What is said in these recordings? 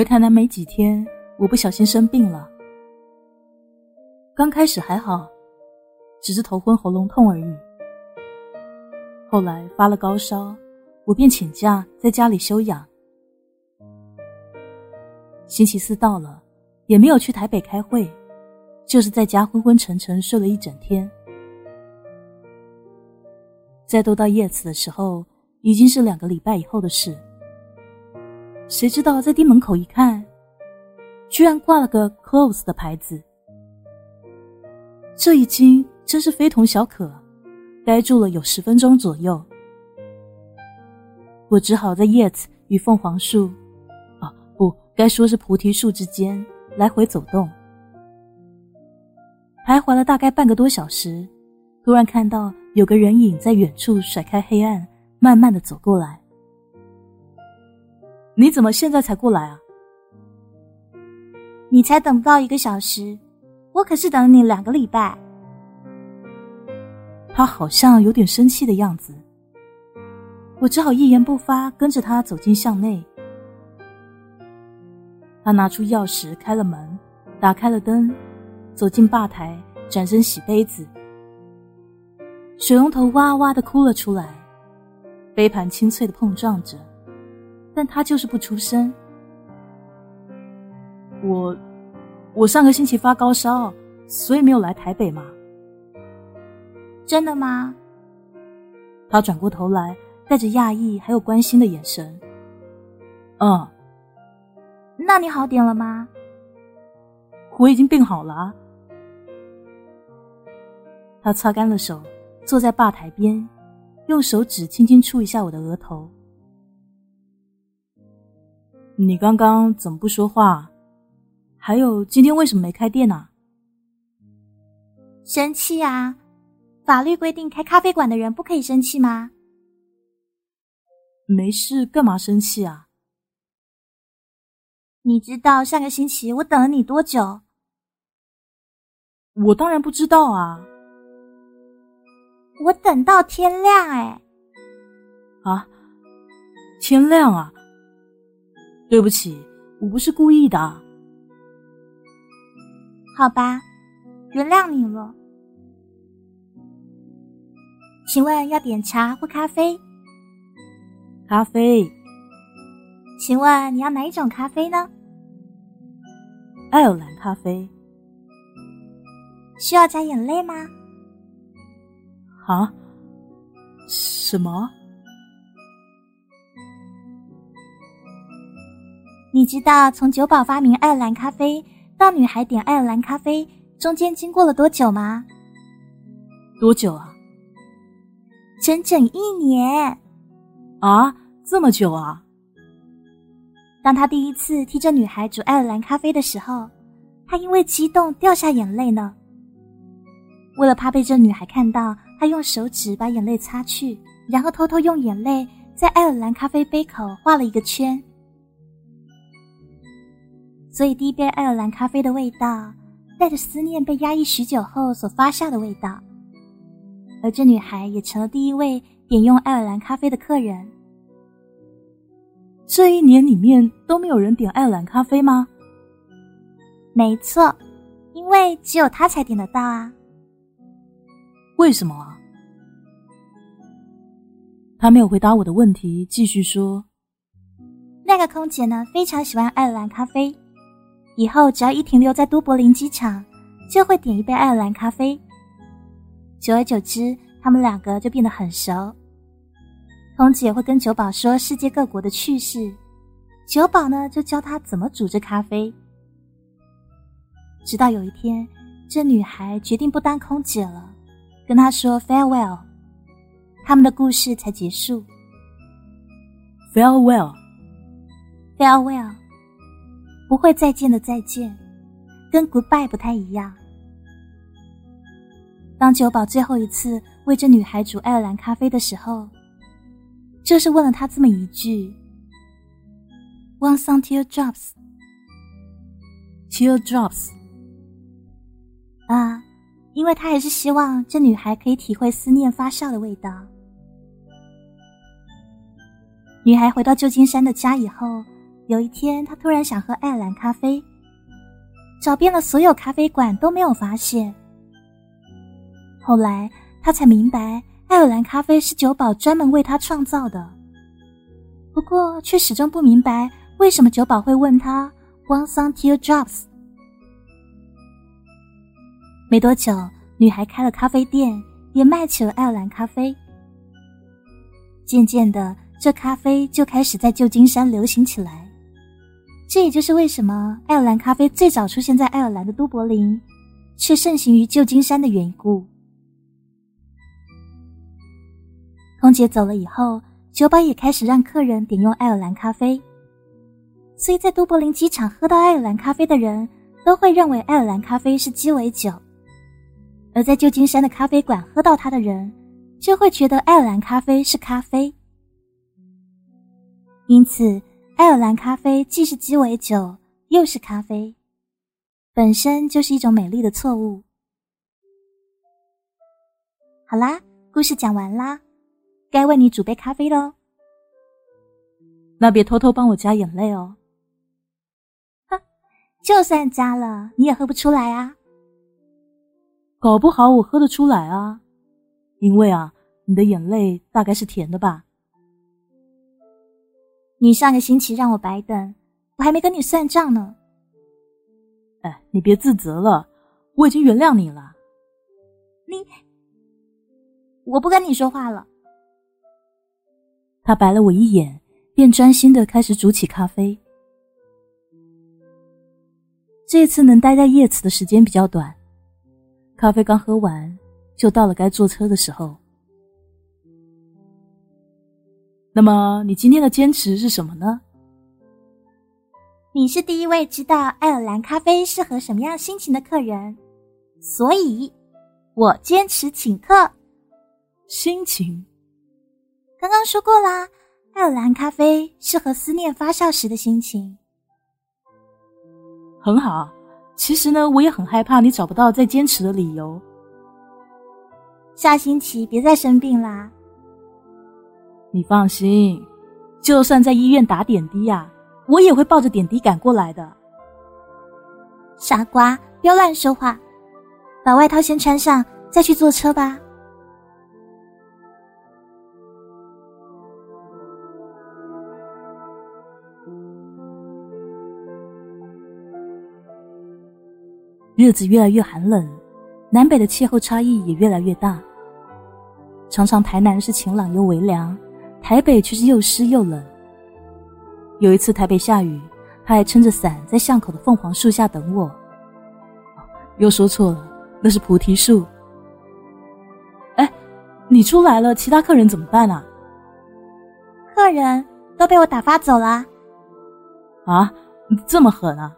回台南没几天，我不小心生病了。刚开始还好，只是头昏喉咙痛而已。后来发了高烧，我便请假在家里休养。星期四到了，也没有去台北开会，就是在家昏昏沉沉睡了一整天。再都到叶子的时候，已经是两个礼拜以后的事。谁知道在店门口一看，居然挂了个 “close” 的牌子。这一惊真是非同小可，呆住了有十分钟左右。我只好在叶子与凤凰树，啊，不该说是菩提树之间来回走动，徘徊了大概半个多小时，突然看到有个人影在远处甩开黑暗，慢慢的走过来。你怎么现在才过来啊？你才等不到一个小时，我可是等你两个礼拜。他好像有点生气的样子，我只好一言不发，跟着他走进巷内。他拿出钥匙开了门，打开了灯，走进吧台，转身洗杯子。水龙头哇哇的哭了出来，杯盘清脆的碰撞着。但他就是不出声。我，我上个星期发高烧，所以没有来台北嘛。真的吗？他转过头来，带着讶异还有关心的眼神。嗯。那你好点了吗？我已经病好了。他擦干了手，坐在吧台边，用手指轻轻触一下我的额头。你刚刚怎么不说话？还有，今天为什么没开店呢？生气啊！法律规定开咖啡馆的人不可以生气吗？没事，干嘛生气啊？你知道上个星期我等了你多久？我当然不知道啊！我等到天亮哎！啊，天亮啊！对不起，我不是故意的。好吧，原谅你了。请问要点茶或咖啡？咖啡。请问你要哪一种咖啡呢？爱尔兰咖啡。需要加眼泪吗？啊？什么？你知道从酒保发明爱尔兰咖啡到女孩点爱尔兰咖啡中间经过了多久吗？多久啊？整整一年。啊，这么久啊！当他第一次替这女孩煮爱尔兰咖啡的时候，他因为激动掉下眼泪呢。为了怕被这女孩看到，他用手指把眼泪擦去，然后偷偷用眼泪在爱尔兰咖啡杯口画了一个圈。所以，第一杯爱尔兰咖啡的味道，带着思念被压抑许久后所发酵的味道。而这女孩也成了第一位点用爱尔兰咖啡的客人。这一年里面都没有人点爱尔兰咖啡吗？没错，因为只有她才点得到啊。为什么啊？他没有回答我的问题，继续说：“那个空姐呢，非常喜欢爱尔兰咖啡。”以后只要一停留在都柏林机场，就会点一杯爱尔兰咖啡。久而久之，他们两个就变得很熟。空姐会跟酒保说世界各国的趣事，酒保呢就教他怎么煮这咖啡。直到有一天，这女孩决定不当空姐了，跟他说 farewell，他们的故事才结束。farewell，farewell。不会再见的再见，跟 goodbye 不太一样。当九保最后一次为这女孩煮爱尔兰咖啡的时候，就是问了她这么一句：“Want some teardrops？” Teardrops 啊，因为他还是希望这女孩可以体会思念发酵的味道。女孩回到旧金山的家以后。有一天，他突然想喝爱尔兰咖啡，找遍了所有咖啡馆都没有发现。后来他才明白，爱尔兰咖啡是酒保专门为他创造的。不过，却始终不明白为什么酒保会问他 “want some teardrops”。没多久，女孩开了咖啡店，也卖起了爱尔兰咖啡。渐渐的，这咖啡就开始在旧金山流行起来。这也就是为什么爱尔兰咖啡最早出现在爱尔兰的都柏林，却盛行于旧金山的缘故。空姐走了以后，酒保也开始让客人点用爱尔兰咖啡。所以在都柏林机场喝到爱尔兰咖啡的人，都会认为爱尔兰咖啡是鸡尾酒；而在旧金山的咖啡馆喝到它的人，就会觉得爱尔兰咖啡是咖啡。因此。爱尔兰咖啡既是鸡尾酒，又是咖啡，本身就是一种美丽的错误。好啦，故事讲完啦，该为你煮杯咖啡喽。那别偷偷帮我加眼泪哦。哼，就算加了，你也喝不出来啊。搞不好我喝得出来啊，因为啊，你的眼泪大概是甜的吧。你上个星期让我白等，我还没跟你算账呢。哎，你别自责了，我已经原谅你了。你，我不跟你说话了。他白了我一眼，便专心的开始煮起咖啡。这次能待在叶子的时间比较短，咖啡刚喝完，就到了该坐车的时候。那么你今天的坚持是什么呢？你是第一位知道爱尔兰咖啡适合什么样心情的客人，所以，我坚持请客。心情，刚刚说过啦，爱尔兰咖啡适合思念发酵时的心情。很好，其实呢，我也很害怕你找不到再坚持的理由。下星期别再生病啦。你放心，就算在医院打点滴呀，我也会抱着点滴赶过来的。傻瓜，不要乱说话，把外套先穿上，再去坐车吧。日子越来越寒冷，南北的气候差异也越来越大。常常台南是晴朗又微凉。台北却是又湿又冷。有一次台北下雨，他还撑着伞在巷口的凤凰树下等我。又说错了，那是菩提树。哎，你出来了，其他客人怎么办啊？客人都被我打发走了。啊，这么狠啊？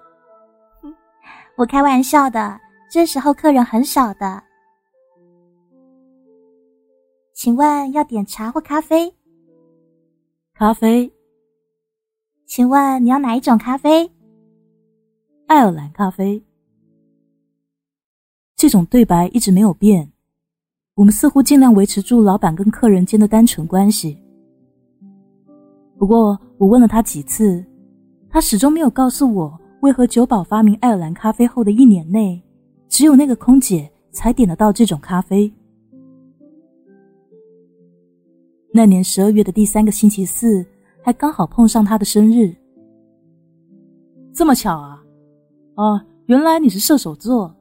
我开玩笑的，这时候客人很少的。请问要点茶或咖啡？咖啡，请问你要哪一种咖啡？爱尔兰咖啡。这种对白一直没有变，我们似乎尽量维持住老板跟客人间的单纯关系。不过我问了他几次，他始终没有告诉我为何酒保发明爱尔兰咖啡后的一年内，只有那个空姐才点得到这种咖啡。那年十二月的第三个星期四，还刚好碰上他的生日。这么巧啊！哦，原来你是射手座。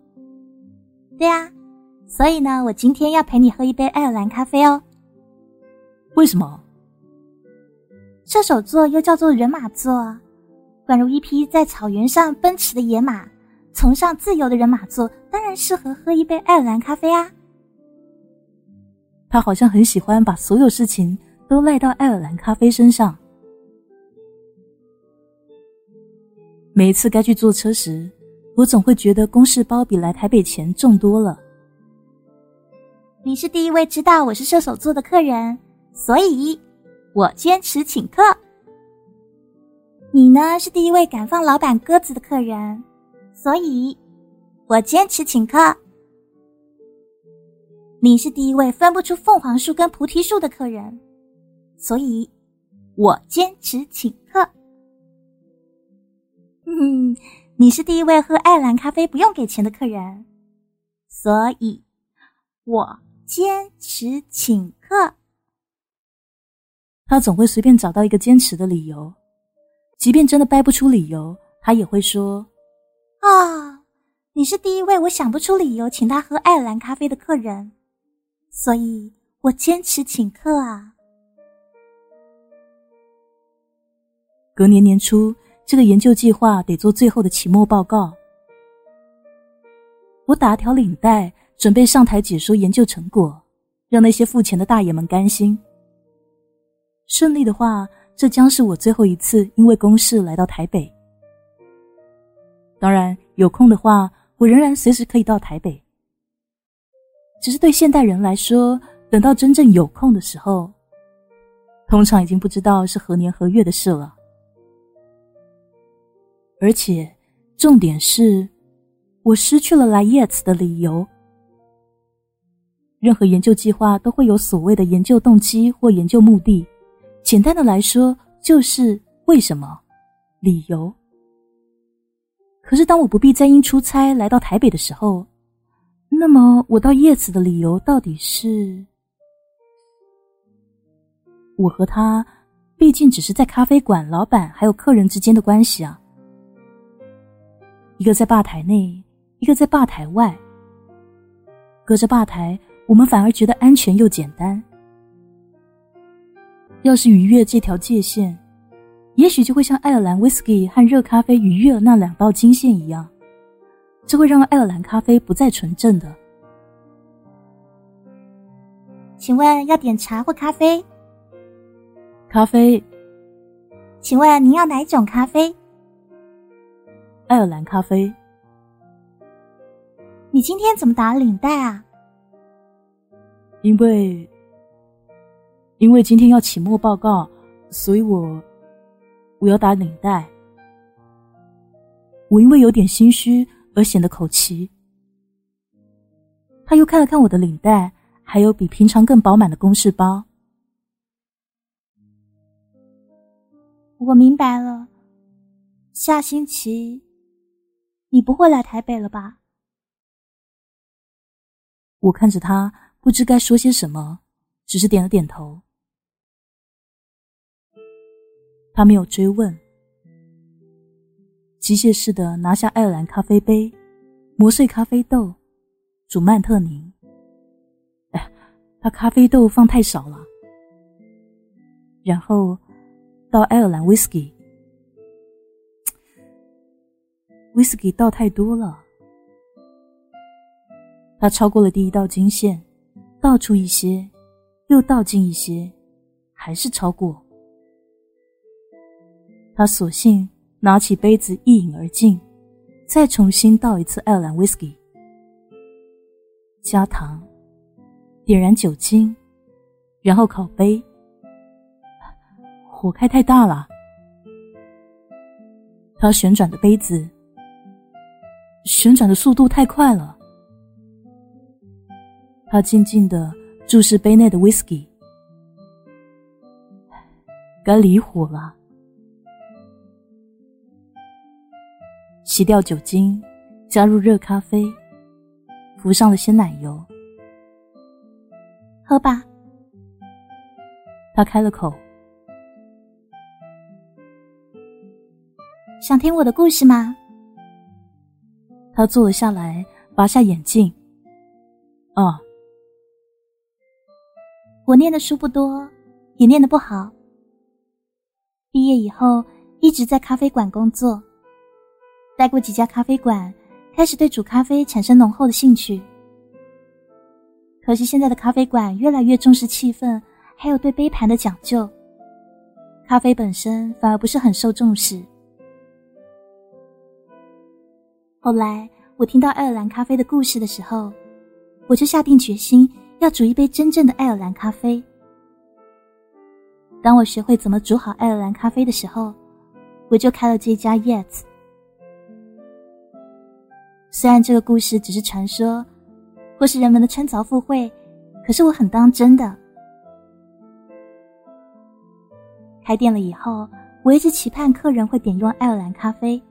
对啊，所以呢，我今天要陪你喝一杯爱尔兰咖啡哦。为什么？射手座又叫做人马座，宛如一匹在草原上奔驰的野马，崇尚自由的人马座，当然适合喝一杯爱尔兰咖啡啊。他好像很喜欢把所有事情都赖到爱尔兰咖啡身上。每次该去坐车时，我总会觉得公事包比来台北钱重多了。你是第一位知道我是射手座的客人，所以我坚持请客。你呢是第一位敢放老板鸽子的客人，所以我坚持请客。你是第一位分不出凤凰树跟菩提树的客人，所以，我坚持请客。嗯，你是第一位喝爱尔兰咖啡不用给钱的客人，所以我坚持请客。他总会随便找到一个坚持的理由，即便真的掰不出理由，他也会说：“啊，你是第一位我想不出理由请他喝爱尔兰咖啡的客人，所以我坚持请客啊。”隔年年初，这个研究计划得做最后的期末报告。我打条领带，准备上台解说研究成果，让那些付钱的大爷们甘心。顺利的话，这将是我最后一次因为公事来到台北。当然，有空的话，我仍然随时可以到台北。只是对现代人来说，等到真正有空的时候，通常已经不知道是何年何月的事了。而且，重点是，我失去了来 Yet 的理由。任何研究计划都会有所谓的研究动机或研究目的，简单的来说就是为什么、理由。可是，当我不必再因出差来到台北的时候，那么我到叶子的理由到底是？我和他毕竟只是在咖啡馆老板还有客人之间的关系啊。一个在吧台内，一个在吧台外。隔着吧台，我们反而觉得安全又简单。要是逾越这条界限，也许就会像爱尔兰威士忌和热咖啡逾越那两道金线一样，这会让爱尔兰咖啡不再纯正的。请问要点茶或咖啡？咖啡。请问您要哪种咖啡？爱尔兰咖啡。你今天怎么打领带啊？因为，因为今天要期末报告，所以我我要打领带。我因为有点心虚而显得口齐。他又看了看我的领带，还有比平常更饱满的公事包。我明白了，下星期。你不会来台北了吧？我看着他，不知该说些什么，只是点了点头。他没有追问，机械式的拿下爱尔兰咖啡杯，磨碎咖啡豆，煮曼特宁。哎，他咖啡豆放太少了。然后倒爱尔兰威士忌。威士忌倒太多了，他超过了第一道金线，倒出一些，又倒进一些，还是超过。他索性拿起杯子一饮而尽，再重新倒一次爱尔兰威士忌，加糖，点燃酒精，然后烤杯。火开太大了，他旋转的杯子。旋转的速度太快了，他静静的注视杯内的威士忌，该离火了。洗掉酒精，加入热咖啡，浮上了鲜奶油，喝吧。他开了口，想听我的故事吗？他坐了下来，拔下眼镜。哦，我念的书不多，也念的不好。毕业以后一直在咖啡馆工作，待过几家咖啡馆，开始对煮咖啡产生浓厚的兴趣。可惜现在的咖啡馆越来越重视气氛，还有对杯盘的讲究，咖啡本身反而不是很受重视。后来我听到爱尔兰咖啡的故事的时候，我就下定决心要煮一杯真正的爱尔兰咖啡。当我学会怎么煮好爱尔兰咖啡的时候，我就开了这家 Yet。虽然这个故事只是传说，或是人们的穿凿附会，可是我很当真的。开店了以后，我一直期盼客人会点用爱尔兰咖啡。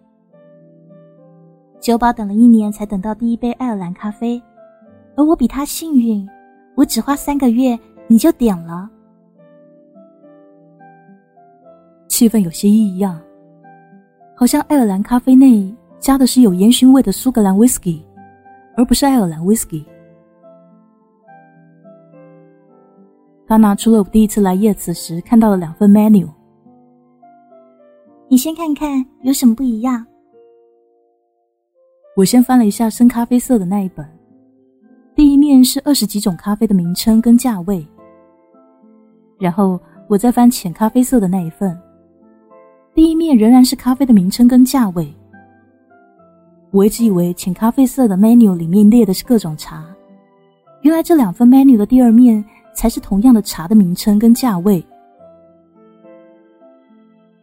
酒保等了一年才等到第一杯爱尔兰咖啡，而我比他幸运，我只花三个月你就点了。气氛有些异样，好像爱尔兰咖啡内加的是有烟熏味的苏格兰威士忌，而不是爱尔兰威士忌。他拿出了我第一次来叶子时看到的两份 menu。你先看看有什么不一样。我先翻了一下深咖啡色的那一本，第一面是二十几种咖啡的名称跟价位。然后我再翻浅咖啡色的那一份，第一面仍然是咖啡的名称跟价位。我一直以为浅咖啡色的 menu 里面列的是各种茶，原来这两份 menu 的第二面。才是同样的茶的名称跟价位。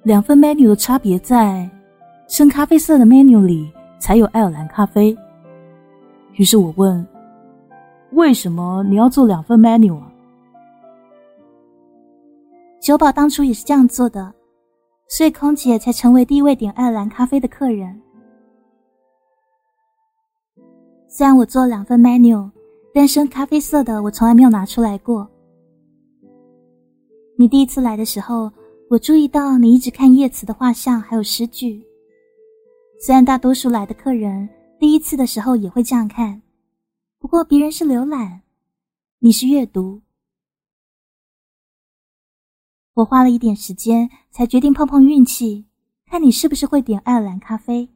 两份 menu 的差别在，深咖啡色的 menu 里才有爱尔兰咖啡。于是我问：“为什么你要做两份 menu 啊？”酒保当初也是这样做的，所以空姐才成为第一位点爱尔兰咖啡的客人。虽然我做了两份 menu。但深咖啡色的，我从来没有拿出来过。你第一次来的时候，我注意到你一直看叶慈的画像还有诗句。虽然大多数来的客人第一次的时候也会这样看，不过别人是浏览，你是阅读。我花了一点时间才决定碰碰运气，看你是不是会点爱尔兰咖啡。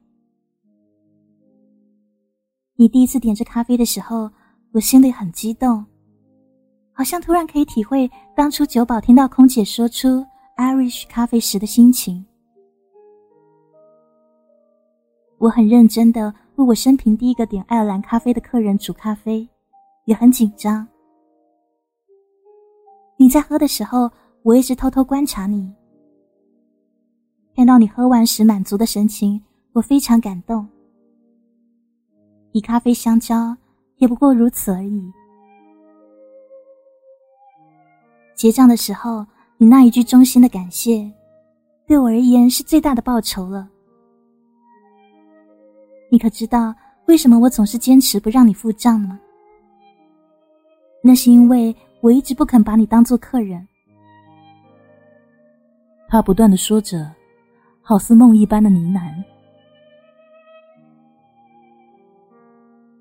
你第一次点这咖啡的时候。我心里很激动，好像突然可以体会当初酒保听到空姐说出 “Irish 咖啡”时的心情。我很认真的为我生平第一个点爱尔兰咖啡的客人煮咖啡，也很紧张。你在喝的时候，我一直偷偷观察你，看到你喝完时满足的神情，我非常感动。以咖啡相交。也不过如此而已。结账的时候，你那一句衷心的感谢，对我而言是最大的报酬了。你可知道为什么我总是坚持不让你付账吗？那是因为我一直不肯把你当做客人。他不断的说着，好似梦一般的呢喃。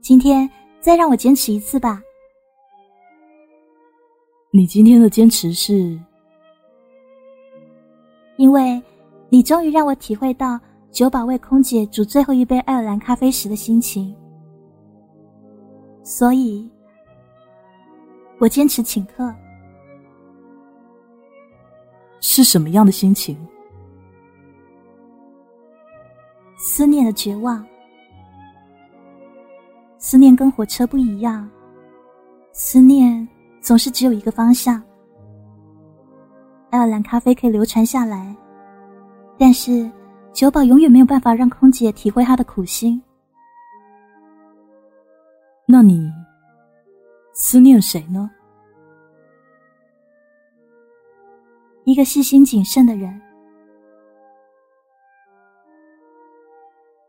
今天。再让我坚持一次吧。你今天的坚持是，因为你终于让我体会到酒保为空姐煮最后一杯爱尔兰咖啡时的心情，所以，我坚持请客。是什么样的心情？思念的绝望。思念跟火车不一样，思念总是只有一个方向。爱尔兰咖啡可以流传下来，但是酒保永远没有办法让空姐体会他的苦心。那你思念谁呢？一个细心谨慎的人。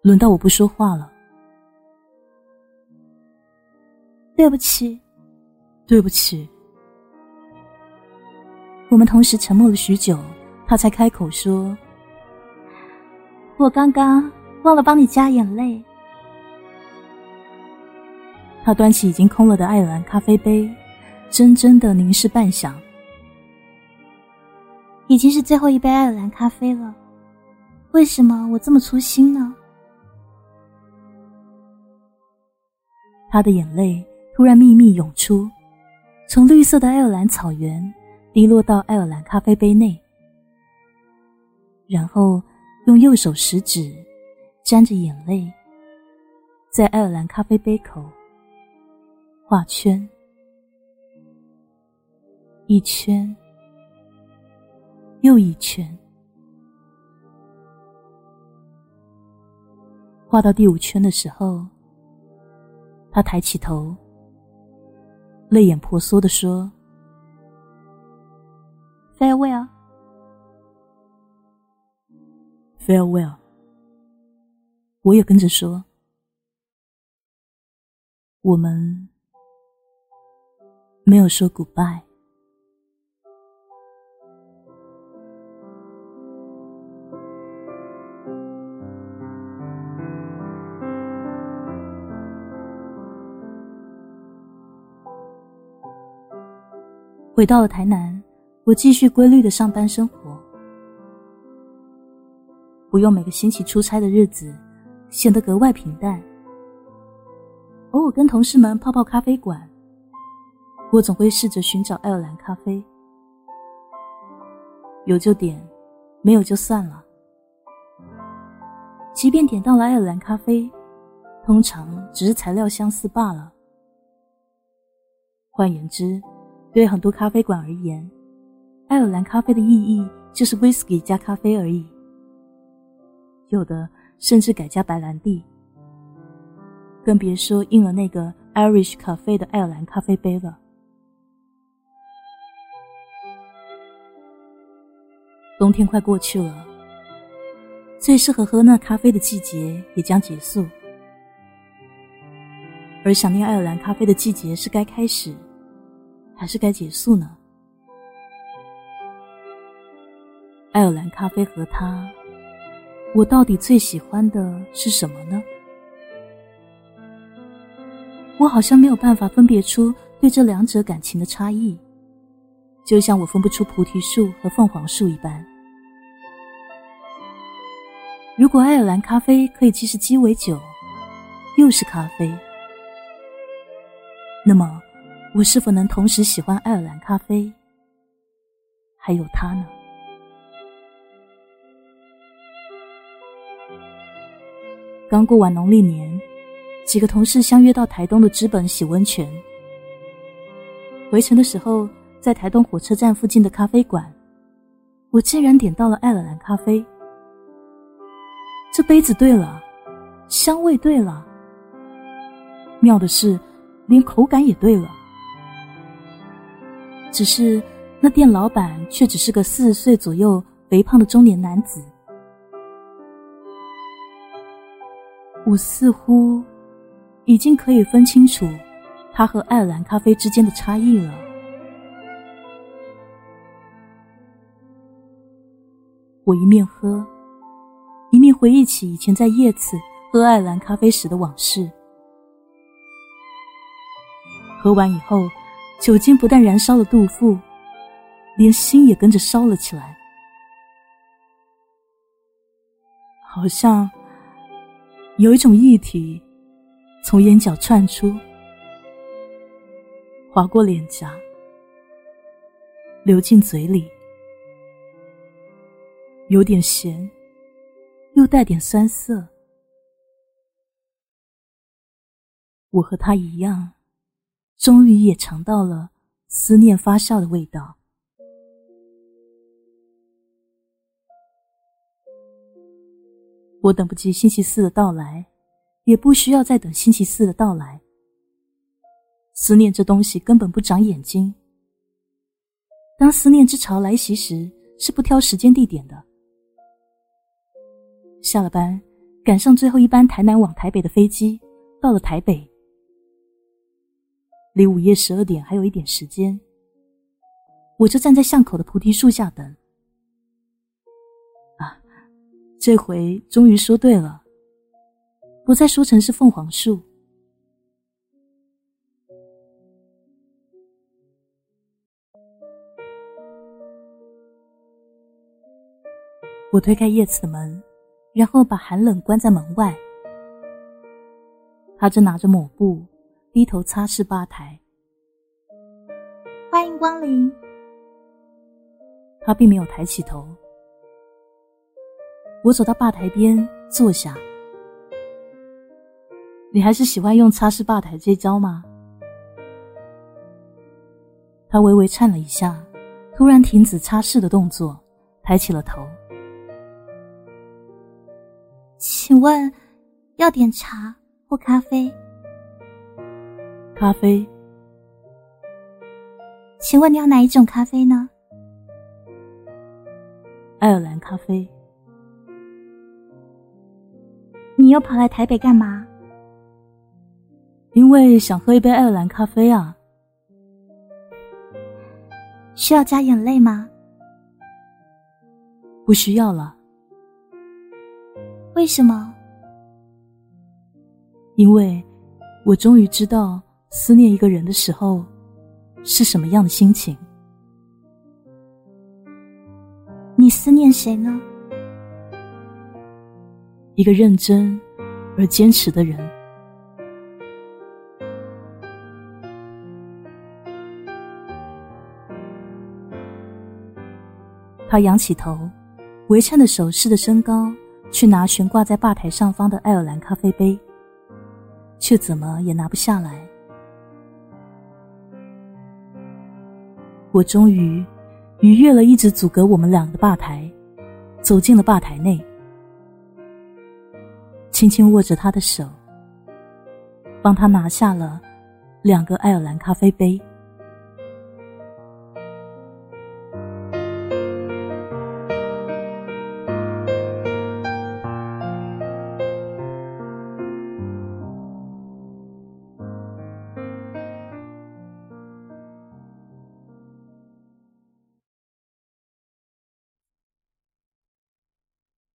轮到我不说话了。对不起，对不起。我们同时沉默了许久，他才开口说：“我刚刚忘了帮你加眼泪。”他端起已经空了的爱尔兰咖啡杯，怔怔的凝视半晌。已经是最后一杯爱尔兰咖啡了，为什么我这么粗心呢？他的眼泪。突然，秘密涌出，从绿色的爱尔兰草原滴落到爱尔兰咖啡杯内，然后用右手食指沾着眼泪，在爱尔兰咖啡杯口画圈，一圈又一圈，画到第五圈的时候，他抬起头。泪眼婆娑地说 farewell farewell 我也跟着说我们没有说 goodbye 回到了台南，我继续规律的上班生活，不用每个星期出差的日子显得格外平淡。偶尔跟同事们泡泡咖啡馆，我总会试着寻找爱尔兰咖啡，有就点，没有就算了。即便点到了爱尔兰咖啡，通常只是材料相似罢了。换言之。对很多咖啡馆而言，爱尔兰咖啡的意义就是 whisky 加咖啡而已。有的甚至改加白兰地，更别说印了那个 Irish 咖啡的爱尔兰咖啡杯了。冬天快过去了，最适合喝那咖啡的季节也将结束，而想念爱尔兰咖啡的季节是该开始。还是该结束呢？爱尔兰咖啡和它，我到底最喜欢的是什么呢？我好像没有办法分别出对这两者感情的差异，就像我分不出菩提树和凤凰树一般。如果爱尔兰咖啡可以既是鸡尾酒，又是咖啡，那么。我是否能同时喜欢爱尔兰咖啡，还有它呢？刚过完农历年，几个同事相约到台东的资本洗温泉。回程的时候，在台东火车站附近的咖啡馆，我竟然点到了爱尔兰咖啡。这杯子对了，香味对了，妙的是，连口感也对了。只是，那店老板却只是个四十岁左右、肥胖的中年男子。我似乎已经可以分清楚他和爱尔兰咖啡之间的差异了。我一面喝，一面回忆起以前在叶子喝爱尔兰咖啡时的往事。喝完以后。酒精不但燃烧了杜甫，连心也跟着烧了起来，好像有一种液体从眼角窜出，划过脸颊，流进嘴里，有点咸，又带点酸涩。我和他一样。终于也尝到了思念发酵的味道。我等不及星期四的到来，也不需要再等星期四的到来。思念这东西根本不长眼睛。当思念之潮来袭时，是不挑时间地点的。下了班，赶上最后一班台南往台北的飞机，到了台北。离午夜十二点还有一点时间，我就站在巷口的菩提树下等。啊，这回终于说对了，不再说成是凤凰树。我推开叶子的门，然后把寒冷关在门外。他正拿着抹布。低头擦拭吧台，欢迎光临。他并没有抬起头。我走到吧台边坐下。你还是喜欢用擦拭吧台这招吗？他微微颤了一下，突然停止擦拭的动作，抬起了头。请问，要点茶或咖啡？咖啡，请问你要哪一种咖啡呢？爱尔兰咖啡。你又跑来台北干嘛？因为想喝一杯爱尔兰咖啡啊。需要加眼泪吗？不需要了。为什么？因为我终于知道思念一个人的时候是什么样的心情。你思念谁呢？一个认真而坚持的人。他仰起头，围衬的手势的身高，去拿悬挂在吧台上方的爱尔兰咖啡杯，却怎么也拿不下来。我终于逾越了一直阻隔我们俩的吧台，走进了吧台内，轻轻握着他的手，帮他拿下了两个爱尔兰咖啡杯。